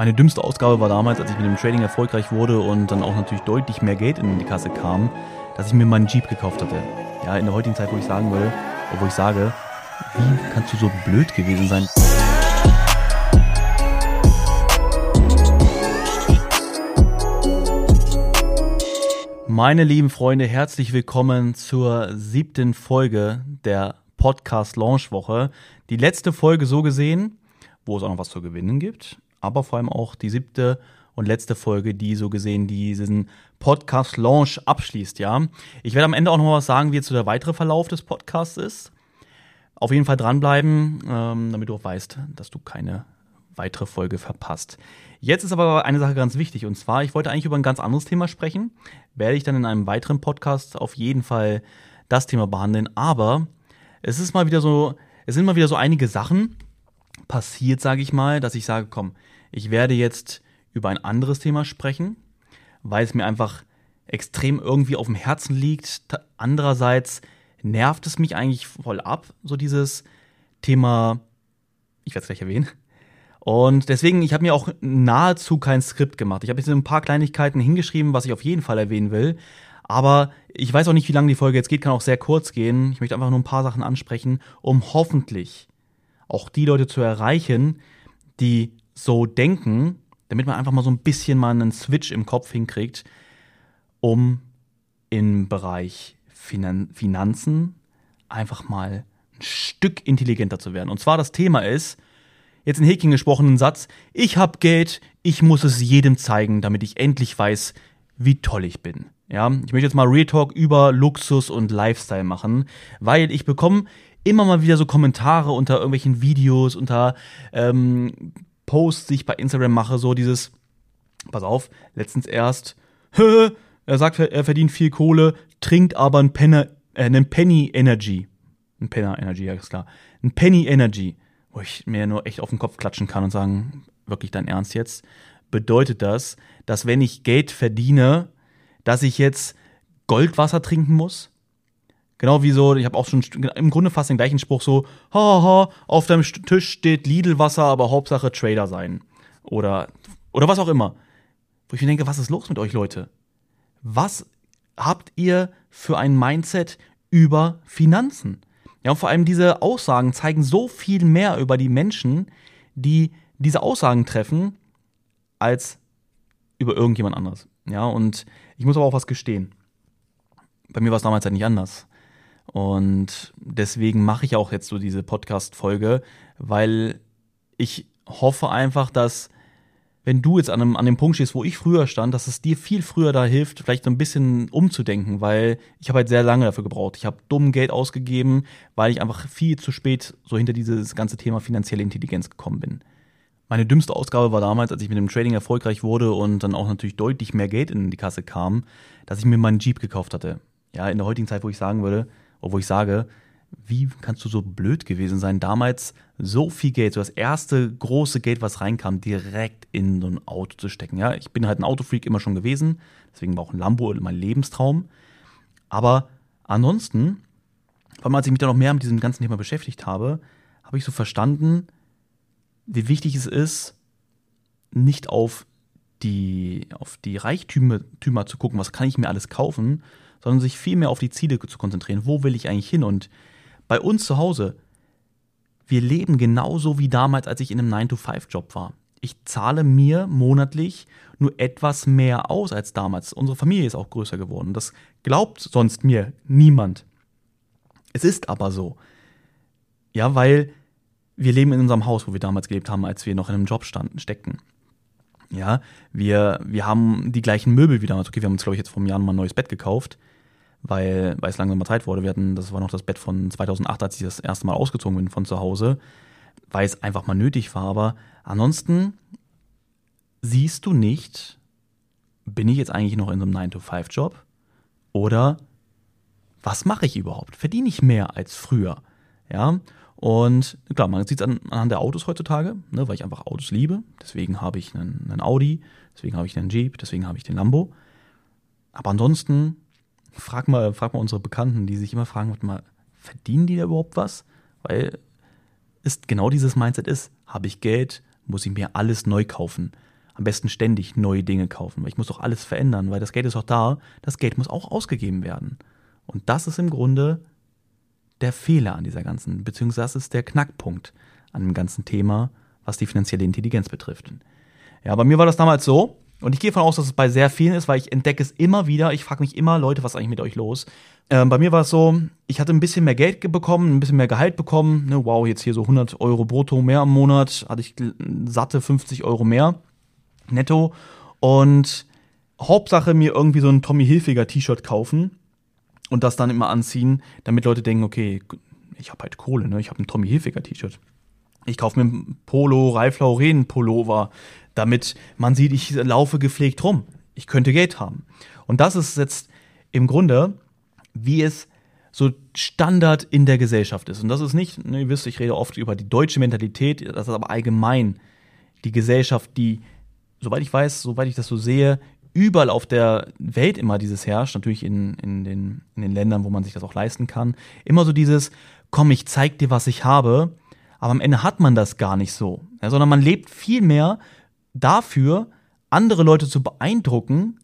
Meine dümmste Ausgabe war damals, als ich mit dem Trading erfolgreich wurde und dann auch natürlich deutlich mehr Geld in die Kasse kam, dass ich mir meinen Jeep gekauft hatte. Ja, in der heutigen Zeit, wo ich sagen will, wo ich sage, wie kannst du so blöd gewesen sein? Meine lieben Freunde, herzlich willkommen zur siebten Folge der Podcast Launch Woche. Die letzte Folge so gesehen, wo es auch noch was zu gewinnen gibt aber vor allem auch die siebte und letzte Folge, die so gesehen diesen Podcast Launch abschließt, ja. Ich werde am Ende auch noch was sagen, wie jetzt so der weitere Verlauf des Podcasts ist. Auf jeden Fall dranbleiben, ähm, damit du auch weißt, dass du keine weitere Folge verpasst. Jetzt ist aber eine Sache ganz wichtig und zwar, ich wollte eigentlich über ein ganz anderes Thema sprechen. Werde ich dann in einem weiteren Podcast auf jeden Fall das Thema behandeln, aber es ist mal wieder so, es sind mal wieder so einige Sachen passiert, sage ich mal, dass ich sage, komm, ich werde jetzt über ein anderes Thema sprechen, weil es mir einfach extrem irgendwie auf dem Herzen liegt. Andererseits nervt es mich eigentlich voll ab, so dieses Thema, ich werde es gleich erwähnen. Und deswegen, ich habe mir auch nahezu kein Skript gemacht. Ich habe jetzt ein paar Kleinigkeiten hingeschrieben, was ich auf jeden Fall erwähnen will. Aber ich weiß auch nicht, wie lange die Folge jetzt geht, kann auch sehr kurz gehen. Ich möchte einfach nur ein paar Sachen ansprechen, um hoffentlich auch die Leute zu erreichen, die so denken, damit man einfach mal so ein bisschen mal einen Switch im Kopf hinkriegt, um im Bereich Finan Finanzen einfach mal ein Stück intelligenter zu werden. Und zwar das Thema ist, jetzt in Häkchen gesprochenen Satz, ich habe Geld, ich muss es jedem zeigen, damit ich endlich weiß, wie toll ich bin. Ja, ich möchte jetzt mal Real Talk über Luxus und Lifestyle machen, weil ich bekomme immer mal wieder so Kommentare unter irgendwelchen Videos, unter ähm, Posts, die ich bei Instagram mache, so dieses, pass auf, letztens erst, er sagt, er verdient viel Kohle, trinkt aber einen, Penner, äh, einen Penny Energy. Ein Penner Energy, ja, ist klar. Ein Penny Energy, wo ich mir nur echt auf den Kopf klatschen kann und sagen, wirklich dein Ernst jetzt? Bedeutet das, dass wenn ich Geld verdiene, dass ich jetzt Goldwasser trinken muss? Genau wie so, ich habe auch schon im Grunde fast den gleichen Spruch so, haha, auf deinem Tisch steht Lidl-Wasser, aber Hauptsache Trader sein. Oder, oder was auch immer. Wo ich mir denke, was ist los mit euch, Leute? Was habt ihr für ein Mindset über Finanzen? Ja, und vor allem diese Aussagen zeigen so viel mehr über die Menschen, die diese Aussagen treffen, als über irgendjemand anderes. Ja, und ich muss aber auch was gestehen. Bei mir war es damals halt nicht anders. Und deswegen mache ich auch jetzt so diese Podcast-Folge, weil ich hoffe einfach, dass wenn du jetzt an, einem, an dem Punkt stehst, wo ich früher stand, dass es dir viel früher da hilft, vielleicht so ein bisschen umzudenken, weil ich habe halt sehr lange dafür gebraucht. Ich habe dumm Geld ausgegeben, weil ich einfach viel zu spät so hinter dieses ganze Thema finanzielle Intelligenz gekommen bin. Meine dümmste Ausgabe war damals, als ich mit dem Trading erfolgreich wurde und dann auch natürlich deutlich mehr Geld in die Kasse kam, dass ich mir meinen Jeep gekauft hatte. Ja, in der heutigen Zeit, wo ich sagen würde, wo ich sage, wie kannst du so blöd gewesen sein, damals so viel Geld, so das erste große Geld, was reinkam, direkt in so ein Auto zu stecken. Ja, ich bin halt ein Autofreak immer schon gewesen, deswegen war auch ein Lambo mein Lebenstraum. Aber ansonsten, vor allem als ich mich dann noch mehr mit diesem ganzen Thema beschäftigt habe, habe ich so verstanden, wie wichtig es ist, nicht auf die, auf die Reichtümer zu gucken, was kann ich mir alles kaufen, sondern sich viel mehr auf die Ziele zu konzentrieren. Wo will ich eigentlich hin? Und bei uns zu Hause, wir leben genauso wie damals, als ich in einem 9-to-5-Job war. Ich zahle mir monatlich nur etwas mehr aus als damals. Unsere Familie ist auch größer geworden. Das glaubt sonst mir niemand. Es ist aber so. Ja, weil wir leben in unserem Haus, wo wir damals gelebt haben, als wir noch in einem Job standen, steckten. Ja, wir, wir haben die gleichen Möbel wie damals. Okay, wir haben uns, glaube ich, jetzt vor einem Jahr mal ein neues Bett gekauft weil, weil es langsam mal Zeit wurde. Wir hatten, das war noch das Bett von 2008, als ich das erste Mal ausgezogen bin von zu Hause, weil es einfach mal nötig war. Aber ansonsten siehst du nicht, bin ich jetzt eigentlich noch in so einem 9-to-5-Job oder was mache ich überhaupt? Verdiene ich mehr als früher? Ja, und klar, man sieht es an, anhand der Autos heutzutage, ne, weil ich einfach Autos liebe. Deswegen habe ich einen, einen Audi, deswegen habe ich einen Jeep, deswegen habe ich den Lambo. Aber ansonsten frag mal, frag mal unsere Bekannten, die sich immer fragen, mal, verdienen die da überhaupt was? Weil es genau dieses Mindset ist. Habe ich Geld, muss ich mir alles neu kaufen. Am besten ständig neue Dinge kaufen, weil ich muss doch alles verändern, weil das Geld ist doch da, das Geld muss auch ausgegeben werden. Und das ist im Grunde der Fehler an dieser ganzen, beziehungsweise das ist der Knackpunkt an dem ganzen Thema, was die finanzielle Intelligenz betrifft. Ja, bei mir war das damals so, und ich gehe davon aus, dass es bei sehr vielen ist, weil ich entdecke es immer wieder. Ich frage mich immer, Leute, was ist eigentlich mit euch los? Ähm, bei mir war es so, ich hatte ein bisschen mehr Geld bekommen, ein bisschen mehr Gehalt bekommen. Ne, wow, jetzt hier so 100 Euro brutto mehr im Monat, hatte ich satte 50 Euro mehr netto. Und Hauptsache mir irgendwie so ein Tommy Hilfiger T-Shirt kaufen und das dann immer anziehen, damit Leute denken, okay, ich habe halt Kohle, ne? ich habe ein Tommy Hilfiger T-Shirt. Ich kaufe mir ein Polo, Ralph Lauren Pullover, damit man sieht, ich laufe gepflegt rum. Ich könnte Geld haben. Und das ist jetzt im Grunde, wie es so Standard in der Gesellschaft ist. Und das ist nicht, ne, ihr wisst, ich rede oft über die deutsche Mentalität, das ist aber allgemein die Gesellschaft, die, soweit ich weiß, soweit ich das so sehe, überall auf der Welt immer dieses herrscht, natürlich in, in, den, in den Ländern, wo man sich das auch leisten kann, immer so dieses, komm, ich zeig dir, was ich habe, aber am Ende hat man das gar nicht so, ja, sondern man lebt viel mehr dafür, andere Leute zu beeindrucken,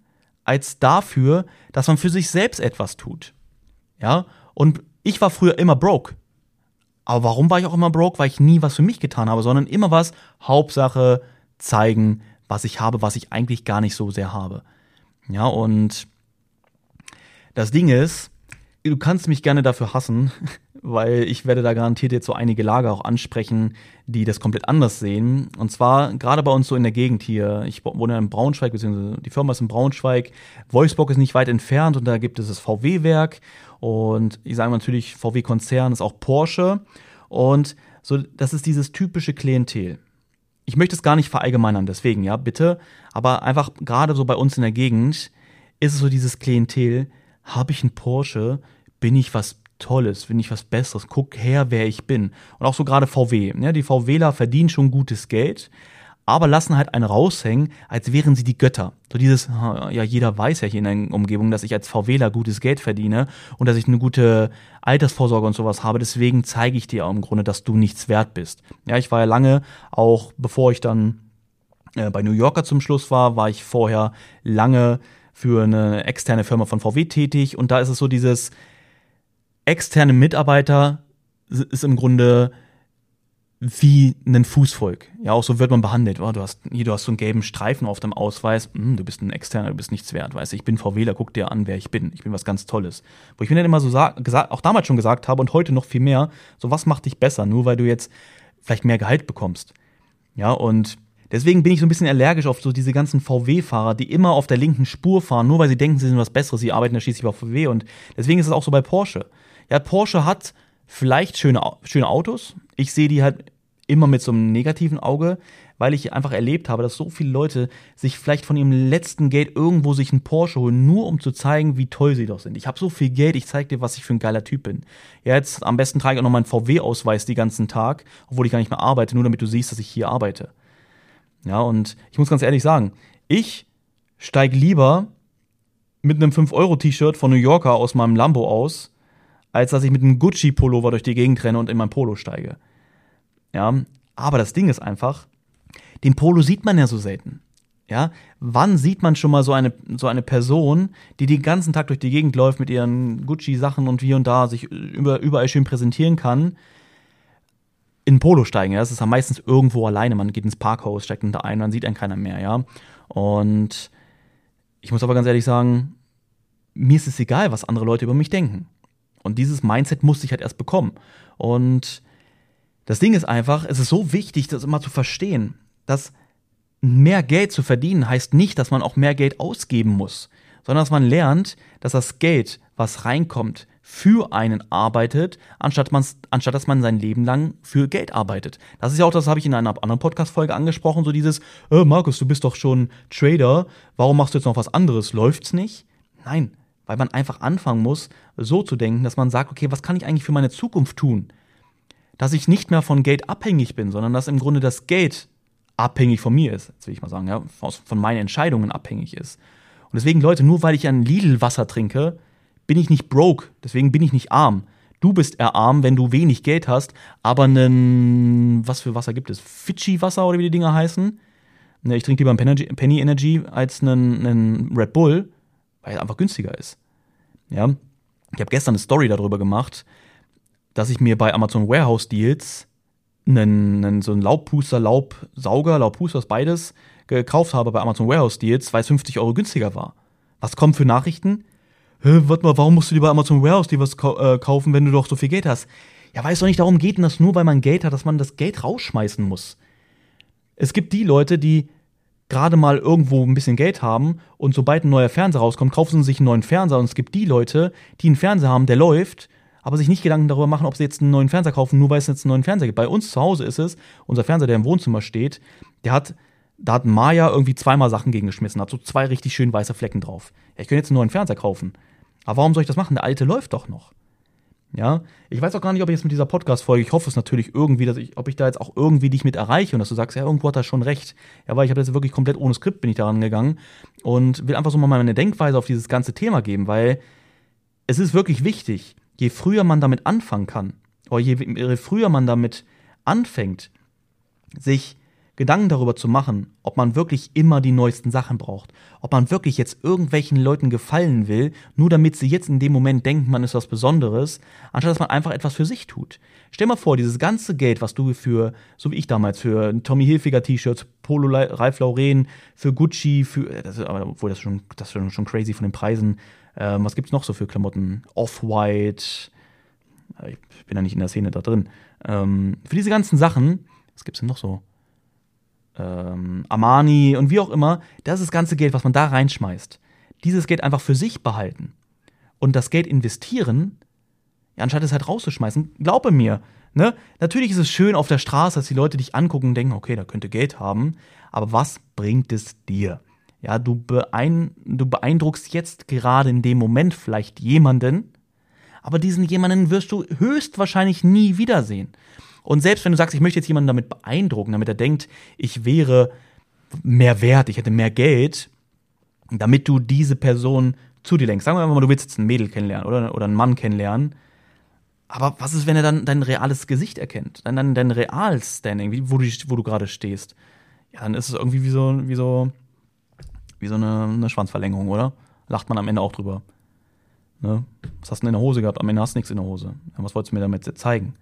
als dafür, dass man für sich selbst etwas tut. Ja, und ich war früher immer broke. Aber warum war ich auch immer broke? Weil ich nie was für mich getan habe, sondern immer was, Hauptsache zeigen, was ich habe, was ich eigentlich gar nicht so sehr habe. Ja, und das Ding ist, du kannst mich gerne dafür hassen, weil ich werde da garantiert jetzt so einige Lager auch ansprechen, die das komplett anders sehen. Und zwar gerade bei uns so in der Gegend hier. Ich wohne in Braunschweig, beziehungsweise die Firma ist in Braunschweig. Wolfsburg ist nicht weit entfernt und da gibt es das VW-Werk. Und ich sage natürlich, VW-Konzern ist auch Porsche. Und so, das ist dieses typische Klientel. Ich möchte es gar nicht verallgemeinern, deswegen, ja, bitte. Aber einfach gerade so bei uns in der Gegend ist es so dieses Klientel, habe ich einen Porsche, bin ich was Tolles, bin ich was Besseres, guck her, wer ich bin. Und auch so gerade VW. Ja, die VWler verdienen schon gutes Geld, aber lassen halt einen raushängen, als wären sie die Götter. So dieses, ja, jeder weiß ja hier in der Umgebung, dass ich als VWler gutes Geld verdiene und dass ich eine gute Altersvorsorge und sowas habe. Deswegen zeige ich dir im Grunde, dass du nichts wert bist. Ja, ich war ja lange, auch bevor ich dann äh, bei New Yorker zum Schluss war, war ich vorher lange für eine externe Firma von VW tätig und da ist es so dieses externe Mitarbeiter ist im Grunde wie ein Fußvolk. Ja, auch so wird man behandelt. Oh, du hast hier, du hast so einen gelben Streifen auf dem Ausweis. Hm, du bist ein Externer, du bist nichts wert. Weißt du, ich bin VWler, guck dir an, wer ich bin. Ich bin was ganz Tolles. Wo ich mir dann immer so gesagt, auch damals schon gesagt habe und heute noch viel mehr, so was macht dich besser, nur weil du jetzt vielleicht mehr Gehalt bekommst. Ja, und Deswegen bin ich so ein bisschen allergisch auf so diese ganzen VW-Fahrer, die immer auf der linken Spur fahren, nur weil sie denken, sie sind was Besseres, sie arbeiten ja schließlich bei VW. Und deswegen ist es auch so bei Porsche. Ja, Porsche hat vielleicht schöne, schöne Autos. Ich sehe die halt immer mit so einem negativen Auge, weil ich einfach erlebt habe, dass so viele Leute sich vielleicht von ihrem letzten Geld irgendwo sich einen Porsche holen, nur um zu zeigen, wie toll sie doch sind. Ich habe so viel Geld, ich zeige dir, was ich für ein geiler Typ bin. Ja, jetzt am besten trage ich auch noch meinen VW-Ausweis den ganzen Tag, obwohl ich gar nicht mehr arbeite, nur damit du siehst, dass ich hier arbeite. Ja, und ich muss ganz ehrlich sagen, ich steige lieber mit einem 5-Euro-T-Shirt von New Yorker aus meinem Lambo aus, als dass ich mit einem Gucci-Pullover durch die Gegend renne und in mein Polo steige. Ja, aber das Ding ist einfach, den Polo sieht man ja so selten. Ja, wann sieht man schon mal so eine, so eine Person, die den ganzen Tag durch die Gegend läuft mit ihren Gucci-Sachen und wie und da sich über, überall schön präsentieren kann, in Polo steigen. Ja? Das ist am meistens irgendwo alleine. Man geht ins Parkhaus, steigt da ein, dann sieht einen keiner mehr. Ja, und ich muss aber ganz ehrlich sagen, mir ist es egal, was andere Leute über mich denken. Und dieses Mindset musste ich halt erst bekommen. Und das Ding ist einfach, es ist so wichtig, das immer zu verstehen, dass mehr Geld zu verdienen heißt nicht, dass man auch mehr Geld ausgeben muss, sondern dass man lernt, dass das Geld, was reinkommt, für einen arbeitet, anstatt, anstatt dass man sein Leben lang für Geld arbeitet. Das ist ja auch, das habe ich in einer anderen Podcast-Folge angesprochen, so dieses, äh, Markus, du bist doch schon Trader, warum machst du jetzt noch was anderes? Läuft's nicht? Nein, weil man einfach anfangen muss, so zu denken, dass man sagt, okay, was kann ich eigentlich für meine Zukunft tun? Dass ich nicht mehr von Geld abhängig bin, sondern dass im Grunde das Geld abhängig von mir ist, jetzt will ich mal sagen, ja, von meinen Entscheidungen abhängig ist. Und deswegen, Leute, nur weil ich ein Lidl Wasser trinke, bin ich nicht broke, deswegen bin ich nicht arm. Du bist eher arm, wenn du wenig Geld hast, aber einen, was für Wasser gibt es? Fidschi-Wasser oder wie die Dinger heißen? Ne, ich trinke lieber einen Penny Energy als einen, einen Red Bull, weil er einfach günstiger ist. Ja, ich habe gestern eine Story darüber gemacht, dass ich mir bei Amazon Warehouse Deals einen, einen so einen Laubpuster, Laubsauger, Laubpuster, beides gekauft habe bei Amazon Warehouse Deals, weil es 50 Euro günstiger war. Was kommen für Nachrichten? Warte mal, warum musst du dir bei Amazon Warehouse dir was äh, kaufen, wenn du doch so viel Geld hast? Ja, weil es doch nicht darum geht, dass nur weil man Geld hat, dass man das Geld rausschmeißen muss. Es gibt die Leute, die gerade mal irgendwo ein bisschen Geld haben und sobald ein neuer Fernseher rauskommt, kaufen sie sich einen neuen Fernseher. Und es gibt die Leute, die einen Fernseher haben, der läuft, aber sich nicht Gedanken darüber machen, ob sie jetzt einen neuen Fernseher kaufen, nur weil es jetzt einen neuen Fernseher gibt. Bei uns zu Hause ist es, unser Fernseher, der im Wohnzimmer steht, der hat, da hat Maya irgendwie zweimal Sachen gegengeschmissen, hat so zwei richtig schön weiße Flecken drauf. Ja, ich könnte jetzt einen neuen Fernseher kaufen. Aber warum soll ich das machen? Der alte läuft doch noch. Ja, ich weiß auch gar nicht, ob ich jetzt mit dieser Podcast-Folge, ich hoffe es natürlich irgendwie, dass ich, ob ich da jetzt auch irgendwie dich mit erreiche und dass du sagst, ja, irgendwo hat er schon recht. Ja, weil ich habe jetzt wirklich komplett ohne Skript bin ich daran gegangen und will einfach so mal meine Denkweise auf dieses ganze Thema geben, weil es ist wirklich wichtig, je früher man damit anfangen kann, oder je, je früher man damit anfängt, sich Gedanken darüber zu machen, ob man wirklich immer die neuesten Sachen braucht, ob man wirklich jetzt irgendwelchen Leuten gefallen will, nur damit sie jetzt in dem Moment denken, man ist was Besonderes, anstatt dass man einfach etwas für sich tut. Stell mal vor, dieses ganze Geld, was du für, so wie ich damals, für Tommy Hilfiger T-Shirts, Polo Ralph Lauren, für Gucci, für, äh, das, obwohl das schon, das ist schon crazy von den Preisen. Ähm, was gibt's noch so für Klamotten? Off-White. Ich bin ja nicht in der Szene da drin. Ähm, für diese ganzen Sachen, was gibt's denn noch so? Ähm, Armani und wie auch immer, das ist das ganze Geld, was man da reinschmeißt. Dieses Geld einfach für sich behalten und das Geld investieren, ja, anstatt es halt rauszuschmeißen, glaube mir, ne? Natürlich ist es schön auf der Straße, dass die Leute dich angucken und denken, okay, da könnte Geld haben, aber was bringt es dir? Ja, du, beein du beeindruckst jetzt gerade in dem Moment vielleicht jemanden, aber diesen jemanden wirst du höchstwahrscheinlich nie wiedersehen. Und selbst wenn du sagst, ich möchte jetzt jemanden damit beeindrucken, damit er denkt, ich wäre mehr wert, ich hätte mehr Geld, damit du diese Person zu dir lenkst. Sagen wir mal, du willst jetzt ein Mädel kennenlernen oder, oder einen Mann kennenlernen. Aber was ist, wenn er dann dein reales Gesicht erkennt? Dann dein, dein Real-Standing, wo du, wo du gerade stehst? Ja, dann ist es irgendwie wie so, wie so, wie so eine, eine Schwanzverlängerung, oder? Lacht man am Ende auch drüber. Ne? Was hast du denn in der Hose gehabt? Am Ende hast du nichts in der Hose. Was wolltest du mir damit zeigen?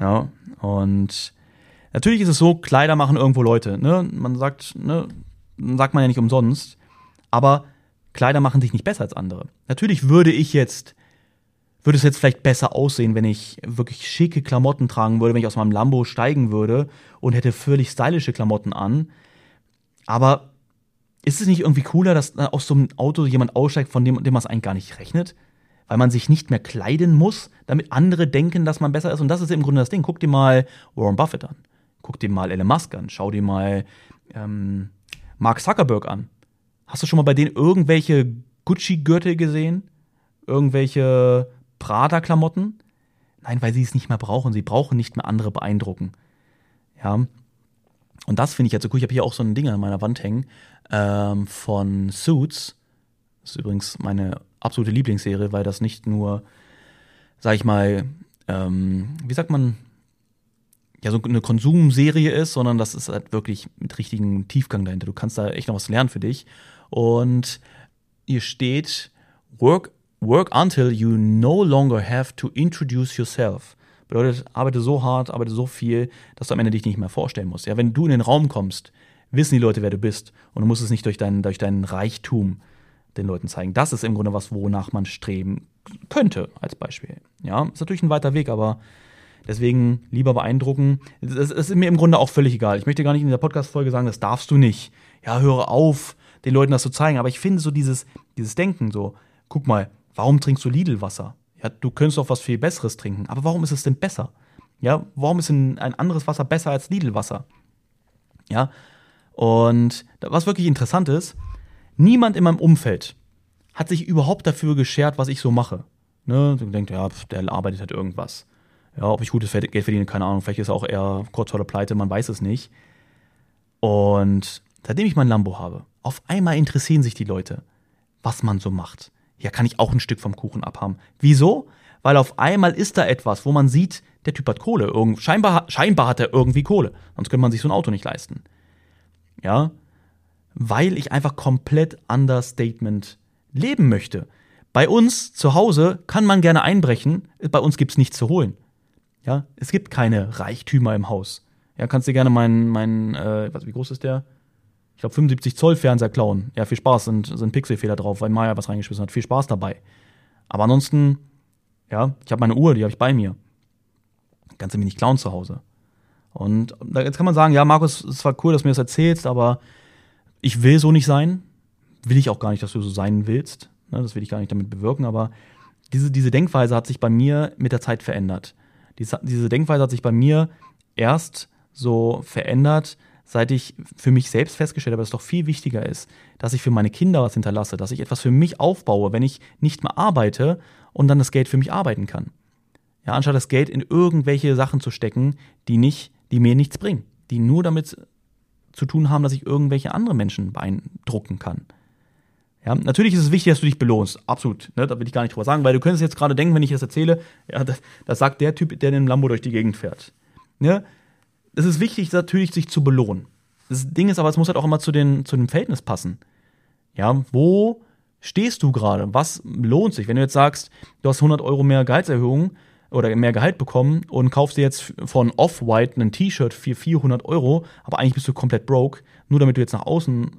Ja, und natürlich ist es so, Kleider machen irgendwo Leute. Ne? Man sagt, ne, sagt man ja nicht umsonst, aber Kleider machen dich nicht besser als andere. Natürlich würde ich jetzt, würde es jetzt vielleicht besser aussehen, wenn ich wirklich schicke Klamotten tragen würde, wenn ich aus meinem Lambo steigen würde und hätte völlig stylische Klamotten an. Aber ist es nicht irgendwie cooler, dass aus so einem Auto jemand aussteigt, von dem, dem man es eigentlich gar nicht rechnet? Weil man sich nicht mehr kleiden muss, damit andere denken, dass man besser ist. Und das ist im Grunde das Ding. Guck dir mal Warren Buffett an. Guck dir mal Elon Musk an. Schau dir mal ähm, Mark Zuckerberg an. Hast du schon mal bei denen irgendwelche Gucci-Gürtel gesehen? Irgendwelche Prada-Klamotten? Nein, weil sie es nicht mehr brauchen. Sie brauchen nicht mehr andere beeindrucken. Ja. Und das finde ich jetzt so cool. Ich habe hier auch so ein Ding an meiner Wand hängen ähm, von Suits. Das ist übrigens meine absolute Lieblingsserie, weil das nicht nur, sag ich mal, ähm, wie sagt man, ja, so eine Konsumserie ist, sondern das ist halt wirklich mit richtigen Tiefgang dahinter. Du kannst da echt noch was lernen für dich. Und hier steht, work, work until you no longer have to introduce yourself. Bedeutet, arbeite so hart, arbeite so viel, dass du am Ende dich nicht mehr vorstellen musst. Ja, wenn du in den Raum kommst, wissen die Leute, wer du bist. Und du musst es nicht durch deinen, durch deinen Reichtum den Leuten zeigen. Das ist im Grunde was, wonach man streben könnte, als Beispiel. Ja, ist natürlich ein weiter Weg, aber deswegen lieber beeindrucken. Es ist mir im Grunde auch völlig egal. Ich möchte gar nicht in dieser Podcast-Folge sagen, das darfst du nicht. Ja, höre auf, den Leuten das zu zeigen. Aber ich finde so dieses, dieses Denken so, guck mal, warum trinkst du Lidl-Wasser? Ja, du könntest doch was viel Besseres trinken. Aber warum ist es denn besser? Ja, warum ist ein, ein anderes Wasser besser als Lidl-Wasser? Ja, und was wirklich interessant ist, Niemand in meinem Umfeld hat sich überhaupt dafür geschert, was ich so mache. Ne? Du denkst, ja, der arbeitet halt irgendwas. Ja, ob ich gutes Geld verdiene, keine Ahnung. Vielleicht ist er auch eher kurz vor der Pleite, man weiß es nicht. Und seitdem ich mein Lambo habe, auf einmal interessieren sich die Leute, was man so macht. ja, kann ich auch ein Stück vom Kuchen abhaben. Wieso? Weil auf einmal ist da etwas, wo man sieht, der Typ hat Kohle. Irgend, scheinbar, scheinbar hat er irgendwie Kohle. Sonst könnte man sich so ein Auto nicht leisten. Ja. Weil ich einfach komplett Understatement leben möchte. Bei uns zu Hause kann man gerne einbrechen. Bei uns gibt's nichts zu holen. Ja. Es gibt keine Reichtümer im Haus. Ja, kannst du gerne meinen, mein, äh, was, wie groß ist der? Ich glaube 75 Zoll Fernseher klauen. Ja, viel Spaß, sind, sind Pixelfehler drauf, weil Maya was reingeschmissen hat. Viel Spaß dabei. Aber ansonsten, ja, ich habe meine Uhr, die habe ich bei mir. Kannst du mir nicht klauen zu Hause. Und jetzt kann man sagen, ja, Markus, es war cool, dass du mir das erzählst, aber ich will so nicht sein. Will ich auch gar nicht, dass du so sein willst. Ne, das will ich gar nicht damit bewirken, aber diese, diese Denkweise hat sich bei mir mit der Zeit verändert. Diese, diese Denkweise hat sich bei mir erst so verändert, seit ich für mich selbst festgestellt habe, dass es doch viel wichtiger ist, dass ich für meine Kinder was hinterlasse, dass ich etwas für mich aufbaue, wenn ich nicht mehr arbeite und dann das Geld für mich arbeiten kann. Ja, anstatt das Geld in irgendwelche Sachen zu stecken, die nicht, die mir nichts bringen, die nur damit zu tun haben, dass ich irgendwelche andere Menschen beeindrucken kann. Ja, natürlich ist es wichtig, dass du dich belohnst. Absolut. Ne, da will ich gar nicht drüber sagen, weil du könntest jetzt gerade denken, wenn ich das erzähle, ja, das, das sagt der Typ, der in einem Lambo durch die Gegend fährt. Ne? es ist wichtig, natürlich sich zu belohnen. Das Ding ist aber, es muss halt auch immer zu, den, zu dem Verhältnis passen. Ja, wo stehst du gerade? Was lohnt sich? Wenn du jetzt sagst, du hast 100 Euro mehr Gehaltserhöhung oder mehr Gehalt bekommen und kaufst dir jetzt von Off-White ein T-Shirt für 400 Euro, aber eigentlich bist du komplett broke, nur damit du jetzt nach außen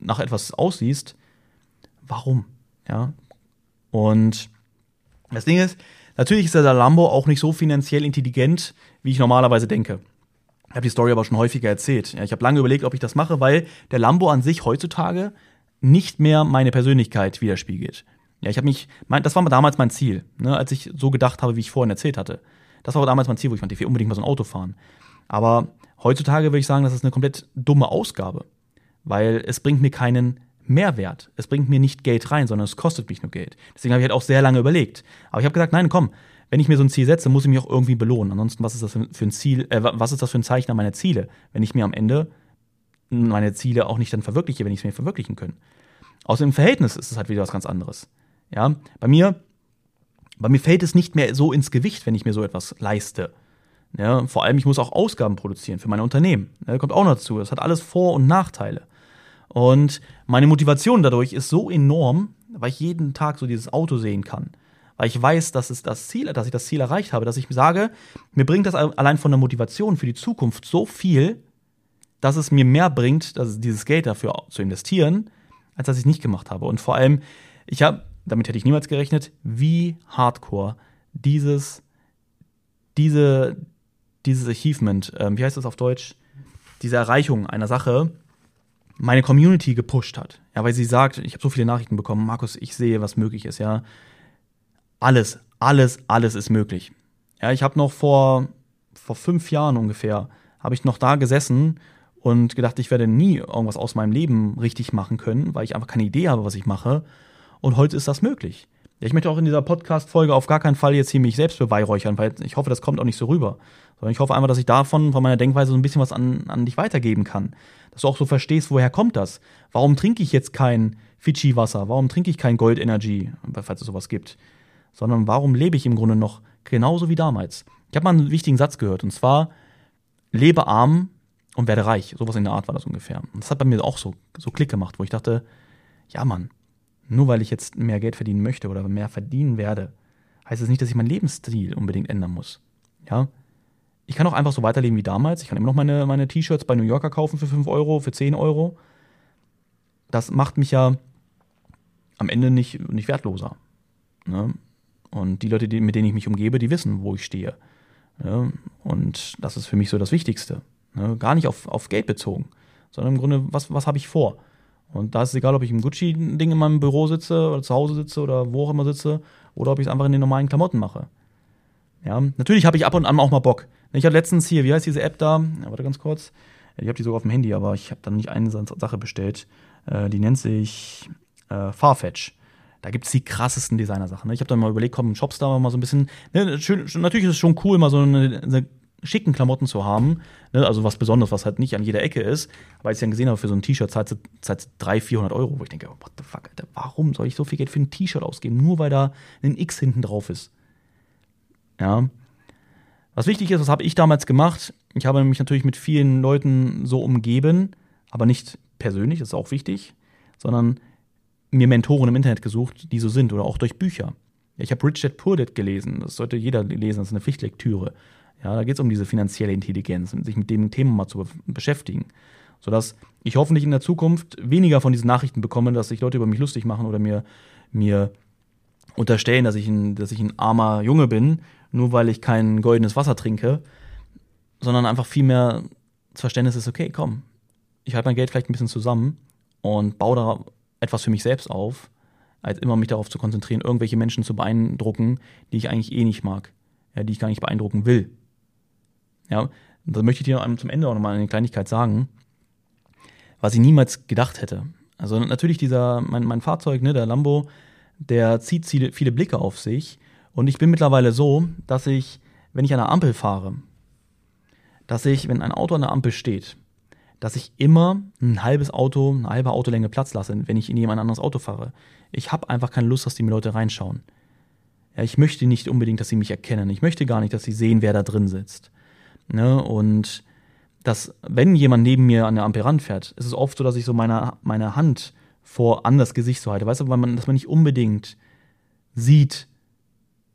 nach etwas aussiehst, warum? Ja. Und das Ding ist, natürlich ist der Lambo auch nicht so finanziell intelligent, wie ich normalerweise denke. Ich habe die Story aber schon häufiger erzählt. Ja, ich habe lange überlegt, ob ich das mache, weil der Lambo an sich heutzutage nicht mehr meine Persönlichkeit widerspiegelt. Ja, ich habe mich, mein, das war damals mein Ziel, ne, als ich so gedacht habe, wie ich vorhin erzählt hatte. Das war damals mein Ziel, wo ich meinte, ich will unbedingt mal so ein Auto fahren. Aber heutzutage würde ich sagen, das ist eine komplett dumme Ausgabe, weil es bringt mir keinen Mehrwert. Es bringt mir nicht Geld rein, sondern es kostet mich nur Geld. Deswegen habe ich halt auch sehr lange überlegt. Aber ich habe gesagt, nein, komm, wenn ich mir so ein Ziel setze, muss ich mich auch irgendwie belohnen. Ansonsten, was ist das für ein Ziel, äh, was ist das für ein Zeichen an meine Ziele, wenn ich mir am Ende meine Ziele auch nicht dann verwirkliche, wenn ich es mir verwirklichen können. Außer im Verhältnis ist es halt wieder was ganz anderes. Ja, bei mir, bei mir fällt es nicht mehr so ins Gewicht, wenn ich mir so etwas leiste. Ja, vor allem, ich muss auch Ausgaben produzieren für meine Unternehmen. Ja, kommt auch noch dazu. Das hat alles Vor- und Nachteile. Und meine Motivation dadurch ist so enorm, weil ich jeden Tag so dieses Auto sehen kann weil ich weiß, dass es das Ziel, dass ich das Ziel erreicht habe, dass ich sage, mir bringt das allein von der Motivation für die Zukunft so viel, dass es mir mehr bringt, dieses Geld dafür zu investieren, als dass ich es nicht gemacht habe. Und vor allem, ich habe, damit hätte ich niemals gerechnet, wie hardcore dieses, diese, dieses Achievement, äh, wie heißt das auf Deutsch, diese Erreichung einer Sache, meine Community gepusht hat. Ja, weil sie sagt, ich habe so viele Nachrichten bekommen, Markus, ich sehe, was möglich ist, ja alles, alles, alles ist möglich. Ja, ich habe noch vor, vor fünf Jahren ungefähr, habe ich noch da gesessen und gedacht, ich werde nie irgendwas aus meinem Leben richtig machen können, weil ich einfach keine Idee habe, was ich mache. Und heute ist das möglich. Ich möchte auch in dieser Podcast-Folge auf gar keinen Fall jetzt hier mich selbst beweihräuchern, weil ich hoffe, das kommt auch nicht so rüber. Sondern ich hoffe einfach, dass ich davon, von meiner Denkweise so ein bisschen was an, an dich weitergeben kann. Dass du auch so verstehst, woher kommt das? Warum trinke ich jetzt kein Fidschi-Wasser? Warum trinke ich kein Gold Energy, falls es sowas gibt? sondern warum lebe ich im Grunde noch genauso wie damals? Ich habe mal einen wichtigen Satz gehört und zwar, lebe arm und werde reich. Sowas in der Art war das ungefähr. Und das hat bei mir auch so, so Klick gemacht, wo ich dachte, ja Mann, nur weil ich jetzt mehr Geld verdienen möchte oder mehr verdienen werde, heißt es das nicht, dass ich meinen Lebensstil unbedingt ändern muss. Ja? Ich kann auch einfach so weiterleben wie damals. Ich kann immer noch meine, meine T-Shirts bei New Yorker kaufen für 5 Euro, für 10 Euro. Das macht mich ja am Ende nicht, nicht wertloser. Ne? Und die Leute, die, mit denen ich mich umgebe, die wissen, wo ich stehe. Ja, und das ist für mich so das Wichtigste. Ne? Gar nicht auf, auf Geld bezogen, sondern im Grunde, was, was habe ich vor? Und da ist es egal, ob ich im Gucci-Ding in meinem Büro sitze oder zu Hause sitze oder wo auch immer sitze oder ob ich es einfach in den normalen Klamotten mache. Ja, natürlich habe ich ab und an auch mal Bock. Ich hatte letztens hier, wie heißt diese App da? Ja, warte ganz kurz. Ich habe die sogar auf dem Handy, aber ich habe dann nicht eine Sache bestellt. Äh, die nennt sich äh, Farfetch da gibt es die krassesten Designersachen. Ne? Ich habe dann mal überlegt, komm, shops da mal so ein bisschen. Ne, schön, natürlich ist es schon cool, mal so eine, eine schicken Klamotten zu haben, ne, also was Besonderes, was halt nicht an jeder Ecke ist, weil ich dann gesehen habe, für so ein T-Shirt zahlt sie 300, 400 Euro, wo ich denke, what the fuck, Alter, warum soll ich so viel Geld für ein T-Shirt ausgeben, nur weil da ein X hinten drauf ist? Ja. Was wichtig ist, was habe ich damals gemacht? Ich habe mich natürlich mit vielen Leuten so umgeben, aber nicht persönlich, das ist auch wichtig, sondern mir Mentoren im Internet gesucht, die so sind oder auch durch Bücher. Ich habe Rich Dad Poor Dad gelesen, das sollte jeder lesen, das ist eine Pflichtlektüre. Ja, da geht es um diese finanzielle Intelligenz sich mit dem Thema mal zu beschäftigen. Sodass ich hoffentlich in der Zukunft weniger von diesen Nachrichten bekomme, dass sich Leute über mich lustig machen oder mir, mir unterstellen, dass ich, ein, dass ich ein armer Junge bin, nur weil ich kein goldenes Wasser trinke, sondern einfach viel mehr das Verständnis ist, okay, komm, ich halte mein Geld vielleicht ein bisschen zusammen und baue da etwas für mich selbst auf, als immer mich darauf zu konzentrieren, irgendwelche Menschen zu beeindrucken, die ich eigentlich eh nicht mag, ja, die ich gar nicht beeindrucken will. Ja, da möchte ich dir zum Ende auch nochmal eine Kleinigkeit sagen, was ich niemals gedacht hätte. Also natürlich dieser, mein, mein Fahrzeug, ne, der Lambo, der zieht viele, viele Blicke auf sich. Und ich bin mittlerweile so, dass ich, wenn ich an der Ampel fahre, dass ich, wenn ein Auto an der Ampel steht, dass ich immer ein halbes Auto, eine halbe Autolänge Platz lasse, wenn ich in jemand anderes Auto fahre. Ich habe einfach keine Lust, dass die Leute reinschauen. Ja, ich möchte nicht unbedingt, dass sie mich erkennen. Ich möchte gar nicht, dass sie sehen, wer da drin sitzt. Ne? Und dass, wenn jemand neben mir an der Ampel ranfährt, ist es oft so, dass ich so meine, meine Hand vor an das Gesicht so halte. Weißt du, weil man, dass man nicht unbedingt sieht,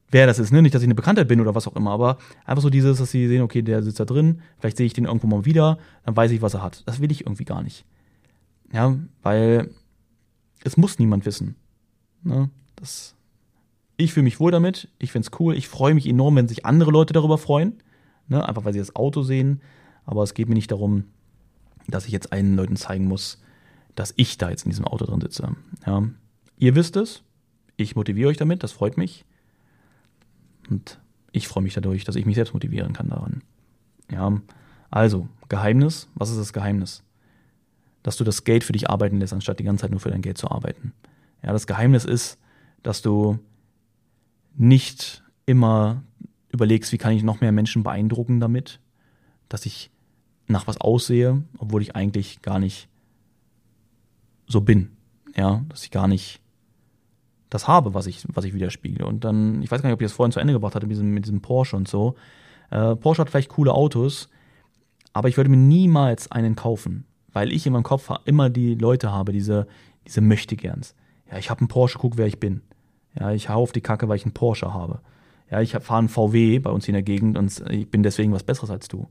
wer das ist. Ne? Nicht, dass ich eine Bekanntheit bin oder was auch immer, aber einfach so dieses, dass sie sehen, okay, der sitzt da drin, vielleicht sehe ich den irgendwo mal wieder, dann weiß ich, was er hat. Das will ich irgendwie gar nicht. Ja, weil es muss niemand wissen. Ne? Das, ich fühle mich wohl damit, ich finde es cool, ich freue mich enorm, wenn sich andere Leute darüber freuen, ne? einfach weil sie das Auto sehen, aber es geht mir nicht darum, dass ich jetzt allen Leuten zeigen muss, dass ich da jetzt in diesem Auto drin sitze. Ja? Ihr wisst es, ich motiviere euch damit, das freut mich. Und ich freue mich dadurch, dass ich mich selbst motivieren kann daran. Ja, also, Geheimnis, was ist das Geheimnis? Dass du das Geld für dich arbeiten lässt, anstatt die ganze Zeit nur für dein Geld zu arbeiten. Ja, das Geheimnis ist, dass du nicht immer überlegst, wie kann ich noch mehr Menschen beeindrucken damit, dass ich nach was aussehe, obwohl ich eigentlich gar nicht so bin. Ja, dass ich gar nicht das habe, was ich, was ich widerspiegele. Und dann, ich weiß gar nicht, ob ich das vorhin zu Ende gebracht hatte mit diesem, mit diesem Porsche und so. Äh, Porsche hat vielleicht coole Autos, aber ich würde mir niemals einen kaufen, weil ich in meinem Kopf immer die Leute habe, diese, diese Möchtegerns. Ja, ich habe einen Porsche, guck, wer ich bin. Ja, ich hau auf die Kacke, weil ich einen Porsche habe. Ja, ich fahre einen VW bei uns in der Gegend und ich bin deswegen was Besseres als du.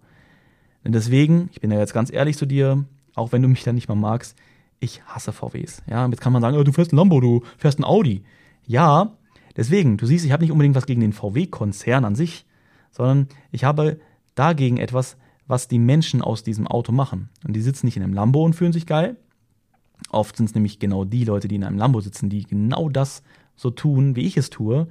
Und deswegen, ich bin ja jetzt ganz ehrlich zu dir, auch wenn du mich da nicht mal magst, ich hasse VWs. Ja, jetzt kann man sagen, oh, du fährst ein Lambo, du fährst ein Audi. Ja, deswegen, du siehst, ich habe nicht unbedingt was gegen den VW-Konzern an sich, sondern ich habe dagegen etwas, was die Menschen aus diesem Auto machen. Und die sitzen nicht in einem Lambo und fühlen sich geil. Oft sind es nämlich genau die Leute, die in einem Lambo sitzen, die genau das so tun, wie ich es tue,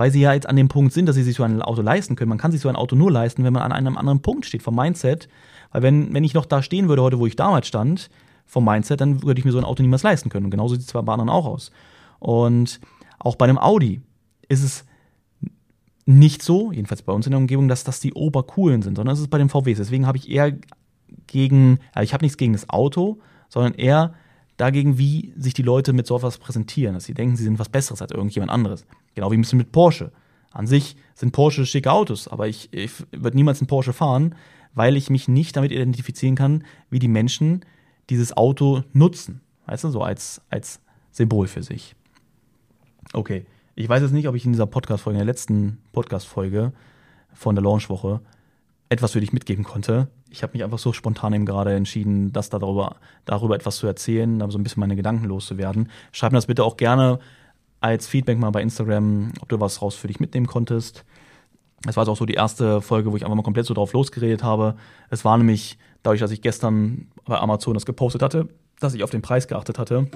weil sie ja jetzt an dem Punkt sind, dass sie sich so ein Auto leisten können. Man kann sich so ein Auto nur leisten, wenn man an einem anderen Punkt steht vom Mindset. Weil wenn, wenn ich noch da stehen würde heute, wo ich damals stand, vom Mindset, dann würde ich mir so ein Auto niemals leisten können. Und genauso sieht es bei anderen auch aus. Und auch bei einem Audi ist es nicht so, jedenfalls bei uns in der Umgebung, dass das die obercoolen sind, sondern es ist bei den VWs. Deswegen habe ich eher gegen, also ich habe nichts gegen das Auto, sondern eher dagegen, wie sich die Leute mit so etwas präsentieren, dass sie denken, sie sind was Besseres als irgendjemand anderes. Genau wie ein bisschen mit Porsche. An sich sind Porsche schicke Autos, aber ich, ich würde niemals einen Porsche fahren, weil ich mich nicht damit identifizieren kann, wie die Menschen dieses Auto nutzen. Weißt du, so als, als Symbol für sich. Okay. Ich weiß jetzt nicht, ob ich in dieser Podcast-Folge, in der letzten Podcast-Folge von der Launchwoche etwas für dich mitgeben konnte. Ich habe mich einfach so spontan eben gerade entschieden, das darüber, darüber etwas zu erzählen, da so ein bisschen meine Gedanken loszuwerden. Schreib mir das bitte auch gerne als Feedback mal bei Instagram, ob du was raus für dich mitnehmen konntest. Es war also auch so die erste Folge, wo ich einfach mal komplett so drauf losgeredet habe. Es war nämlich dadurch, dass ich gestern bei Amazon das gepostet hatte, dass ich auf den Preis geachtet hatte,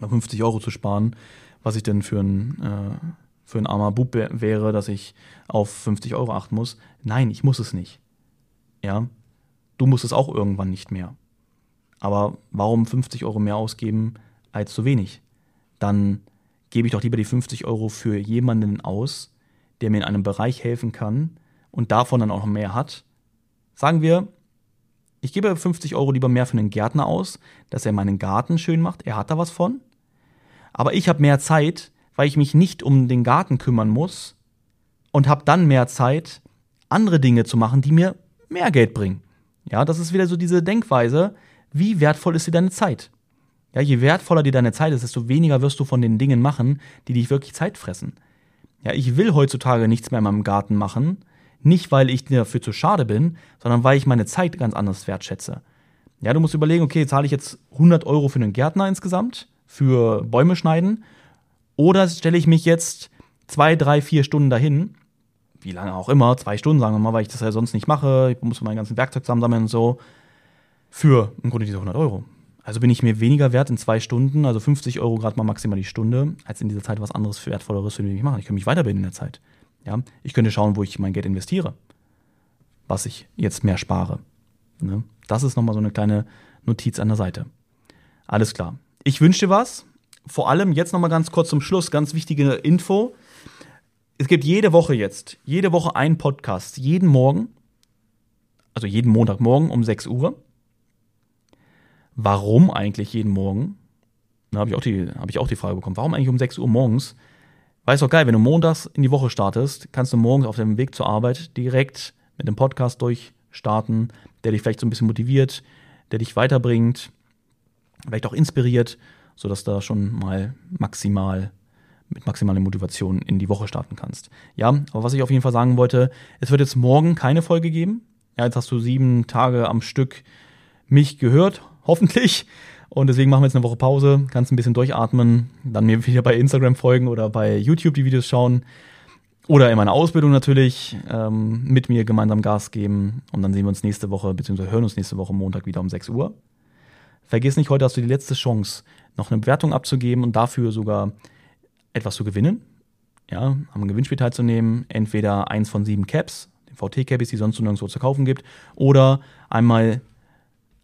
50 Euro zu sparen, was ich denn für ein, äh, für ein armer Bub wäre, dass ich auf 50 Euro achten muss. Nein, ich muss es nicht. Ja, du musst es auch irgendwann nicht mehr. Aber warum 50 Euro mehr ausgeben als zu wenig? Dann gebe ich doch lieber die 50 Euro für jemanden aus, der mir in einem Bereich helfen kann, und davon dann auch noch mehr hat, sagen wir, ich gebe 50 Euro lieber mehr für einen Gärtner aus, dass er meinen Garten schön macht, er hat da was von, aber ich habe mehr Zeit, weil ich mich nicht um den Garten kümmern muss und habe dann mehr Zeit, andere Dinge zu machen, die mir mehr Geld bringen. Ja, das ist wieder so diese Denkweise, wie wertvoll ist dir deine Zeit? Ja, je wertvoller dir deine Zeit ist, desto weniger wirst du von den Dingen machen, die dich wirklich Zeit fressen. Ja, ich will heutzutage nichts mehr in meinem Garten machen, nicht weil ich dafür zu schade bin, sondern weil ich meine Zeit ganz anders wertschätze. Ja, du musst überlegen, okay, zahle ich jetzt 100 Euro für einen Gärtner insgesamt, für Bäume schneiden, oder stelle ich mich jetzt zwei, drei, vier Stunden dahin, wie lange auch immer, zwei Stunden sagen wir mal, weil ich das ja sonst nicht mache, ich muss mein ganzen Werkzeug zusammensammeln und so, für im Grunde diese 100 Euro. Also bin ich mir weniger wert in zwei Stunden, also 50 Euro gerade mal maximal die Stunde, als in dieser Zeit was anderes Wertvolleres für mich machen. Ich kann mich weiterbilden in der Zeit. Ja, ich könnte schauen, wo ich mein Geld investiere, was ich jetzt mehr spare. Ne? Das ist nochmal so eine kleine Notiz an der Seite. Alles klar. Ich wünsche dir was. Vor allem jetzt nochmal ganz kurz zum Schluss, ganz wichtige Info. Es gibt jede Woche jetzt, jede Woche einen Podcast, jeden Morgen, also jeden Montagmorgen um 6 Uhr. Warum eigentlich jeden Morgen? Da habe ich, auch die, hab ich auch die Frage bekommen. Warum eigentlich um 6 Uhr morgens? Weil es doch geil, wenn du montags in die Woche startest, kannst du morgens auf dem Weg zur Arbeit direkt mit einem Podcast durchstarten, der dich vielleicht so ein bisschen motiviert, der dich weiterbringt, vielleicht auch inspiriert, sodass du da schon mal maximal mit maximaler Motivation in die Woche starten kannst. Ja, aber was ich auf jeden Fall sagen wollte, es wird jetzt morgen keine Folge geben. Ja, jetzt hast du sieben Tage am Stück mich gehört, hoffentlich. Und deswegen machen wir jetzt eine Woche Pause, kannst ein bisschen durchatmen, dann mir wieder bei Instagram folgen oder bei YouTube die Videos schauen. Oder in meiner Ausbildung natürlich ähm, mit mir gemeinsam Gas geben. Und dann sehen wir uns nächste Woche, beziehungsweise hören uns nächste Woche Montag wieder um 6 Uhr. Vergiss nicht, heute hast du die letzte Chance, noch eine Bewertung abzugeben und dafür sogar etwas zu gewinnen. Ja, am Gewinnspiel teilzunehmen. Entweder eins von sieben Caps, den VT-Caps, die sonst nirgendwo zu kaufen gibt, oder einmal,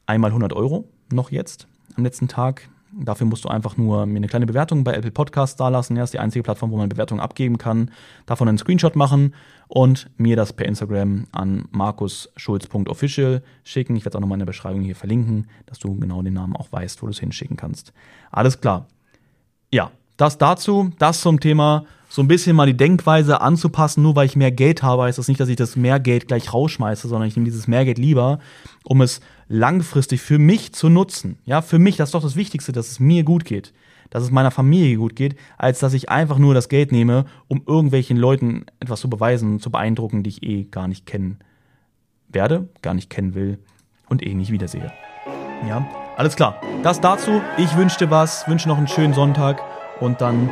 einmal 100 Euro noch jetzt am letzten Tag. Dafür musst du einfach nur mir eine kleine Bewertung bei Apple Podcasts dalassen. Ja, ist die einzige Plattform, wo man Bewertungen abgeben kann. Davon einen Screenshot machen und mir das per Instagram an markusschulz.official schicken. Ich werde es auch nochmal in der Beschreibung hier verlinken, dass du genau den Namen auch weißt, wo du es hinschicken kannst. Alles klar. Ja, das dazu, das zum Thema so ein bisschen mal die Denkweise anzupassen, nur weil ich mehr Geld habe, heißt das nicht, dass ich das Mehrgeld gleich rausschmeiße, sondern ich nehme dieses Mehrgeld lieber, um es langfristig für mich zu nutzen. Ja, für mich, das ist doch das Wichtigste, dass es mir gut geht, dass es meiner Familie gut geht, als dass ich einfach nur das Geld nehme, um irgendwelchen Leuten etwas zu beweisen, zu beeindrucken, die ich eh gar nicht kennen werde, gar nicht kennen will und eh nicht wiedersehe. Ja, alles klar. Das dazu. Ich wünsche dir was, wünsche noch einen schönen Sonntag und dann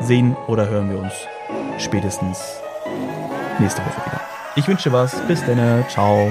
sehen oder hören wir uns spätestens nächste Woche wieder. Ich wünsche dir was. Bis dann. Ciao.